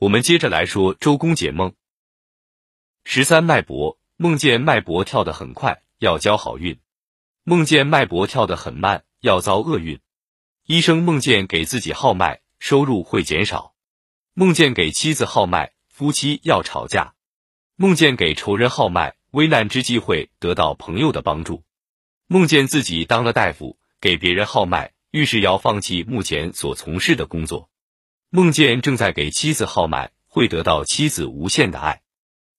我们接着来说周公解梦。十三脉搏，梦见脉搏跳得很快，要交好运；梦见脉搏跳得很慢，要遭厄运。医生梦见给自己号脉，收入会减少；梦见给妻子号脉，夫妻要吵架；梦见给仇人号脉，危难之际会得到朋友的帮助；梦见自己当了大夫，给别人号脉，预示要放弃目前所从事的工作。梦见正在给妻子号脉，会得到妻子无限的爱。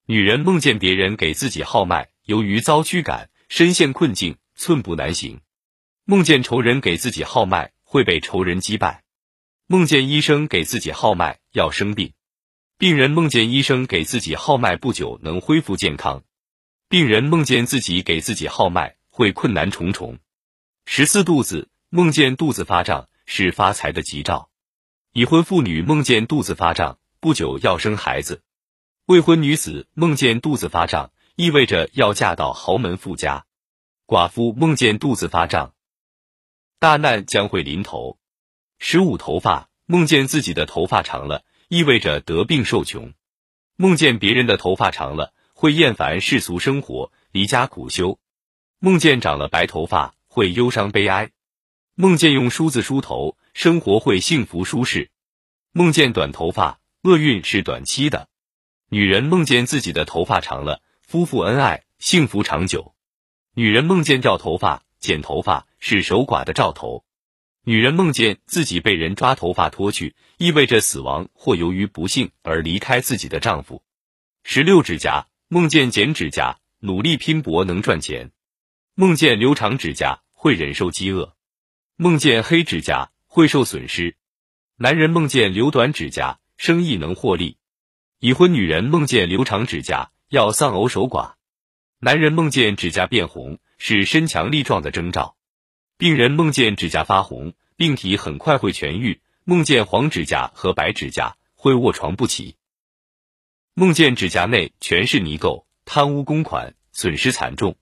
女人梦见别人给自己号脉，由于遭驱赶，深陷困境，寸步难行。梦见仇人给自己号脉，会被仇人击败。梦见医生给自己号脉，要生病。病人梦见医生给自己号脉，不久能恢复健康。病人梦见自己给自己号脉，会困难重重。十四肚子梦见肚子发胀，是发财的吉兆。已婚妇女梦见肚子发胀，不久要生孩子；未婚女子梦见肚子发胀，意味着要嫁到豪门富家；寡妇梦见肚子发胀，大难将会临头。十五头发梦见自己的头发长了，意味着得病受穷；梦见别人的头发长了，会厌烦世俗生活，离家苦修；梦见长了白头发，会忧伤悲哀；梦见用梳子梳头。生活会幸福舒适。梦见短头发，厄运是短期的。女人梦见自己的头发长了，夫妇恩爱，幸福长久。女人梦见掉头发、剪头发是守寡的兆头。女人梦见自己被人抓头发脱去，意味着死亡或由于不幸而离开自己的丈夫。十六指甲梦见剪指甲，努力拼搏能赚钱。梦见留长指甲会忍受饥饿。梦见黑指甲。会受损失。男人梦见留短指甲，生意能获利；已婚女人梦见留长指甲，要丧偶守寡。男人梦见指甲变红，是身强力壮的征兆。病人梦见指甲发红，病体很快会痊愈。梦见黄指甲和白指甲，会卧床不起。梦见指甲内全是泥垢，贪污公款，损失惨重。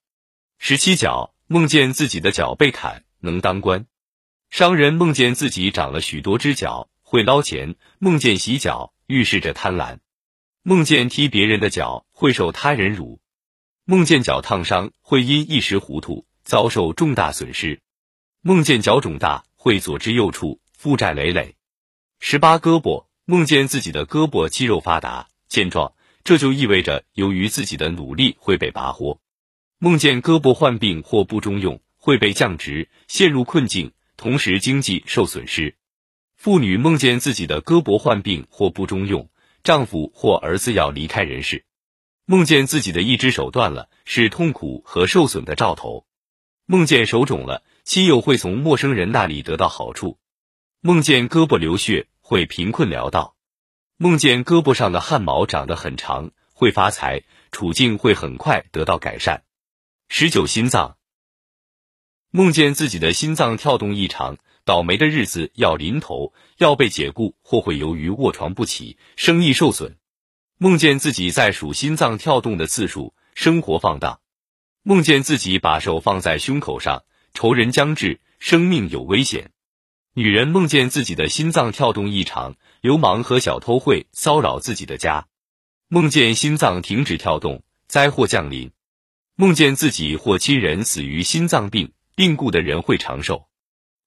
十七脚梦见自己的脚被砍，能当官。商人梦见自己长了许多只脚，会捞钱；梦见洗脚，预示着贪婪；梦见踢别人的脚，会受他人辱；梦见脚烫伤，会因一时糊涂遭受重大损失；梦见脚肿大，会左支右绌，负债累累。十八胳膊梦见自己的胳膊肌肉发达健壮，这就意味着由于自己的努力会被拔获；梦见胳膊患病或不中用，会被降职，陷入困境。同时经济受损失，妇女梦见自己的胳膊患病或不中用，丈夫或儿子要离开人世；梦见自己的一只手断了，是痛苦和受损的兆头；梦见手肿了，亲友会从陌生人那里得到好处；梦见胳膊流血，会贫困潦倒；梦见胳膊上的汗毛长得很长，会发财，处境会很快得到改善。十九心脏。梦见自己的心脏跳动异常，倒霉的日子要临头，要被解雇或会由于卧床不起，生意受损。梦见自己在数心脏跳动的次数，生活放荡。梦见自己把手放在胸口上，仇人将至，生命有危险。女人梦见自己的心脏跳动异常，流氓和小偷会骚扰自己的家。梦见心脏停止跳动，灾祸降临。梦见自己或亲人死于心脏病。病故的人会长寿。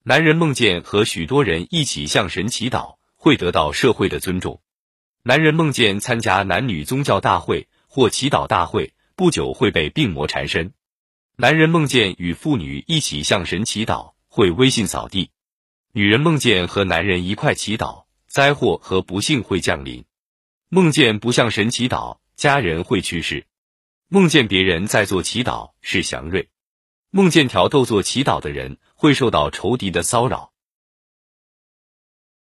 男人梦见和许多人一起向神祈祷，会得到社会的尊重。男人梦见参加男女宗教大会或祈祷大会，不久会被病魔缠身。男人梦见与妇女一起向神祈祷，会威信扫地。女人梦见和男人一块祈祷，灾祸和不幸会降临。梦见不向神祈祷，家人会去世。梦见别人在做祈祷，是祥瑞。梦见挑逗做祈祷的人会受到仇敌的骚扰。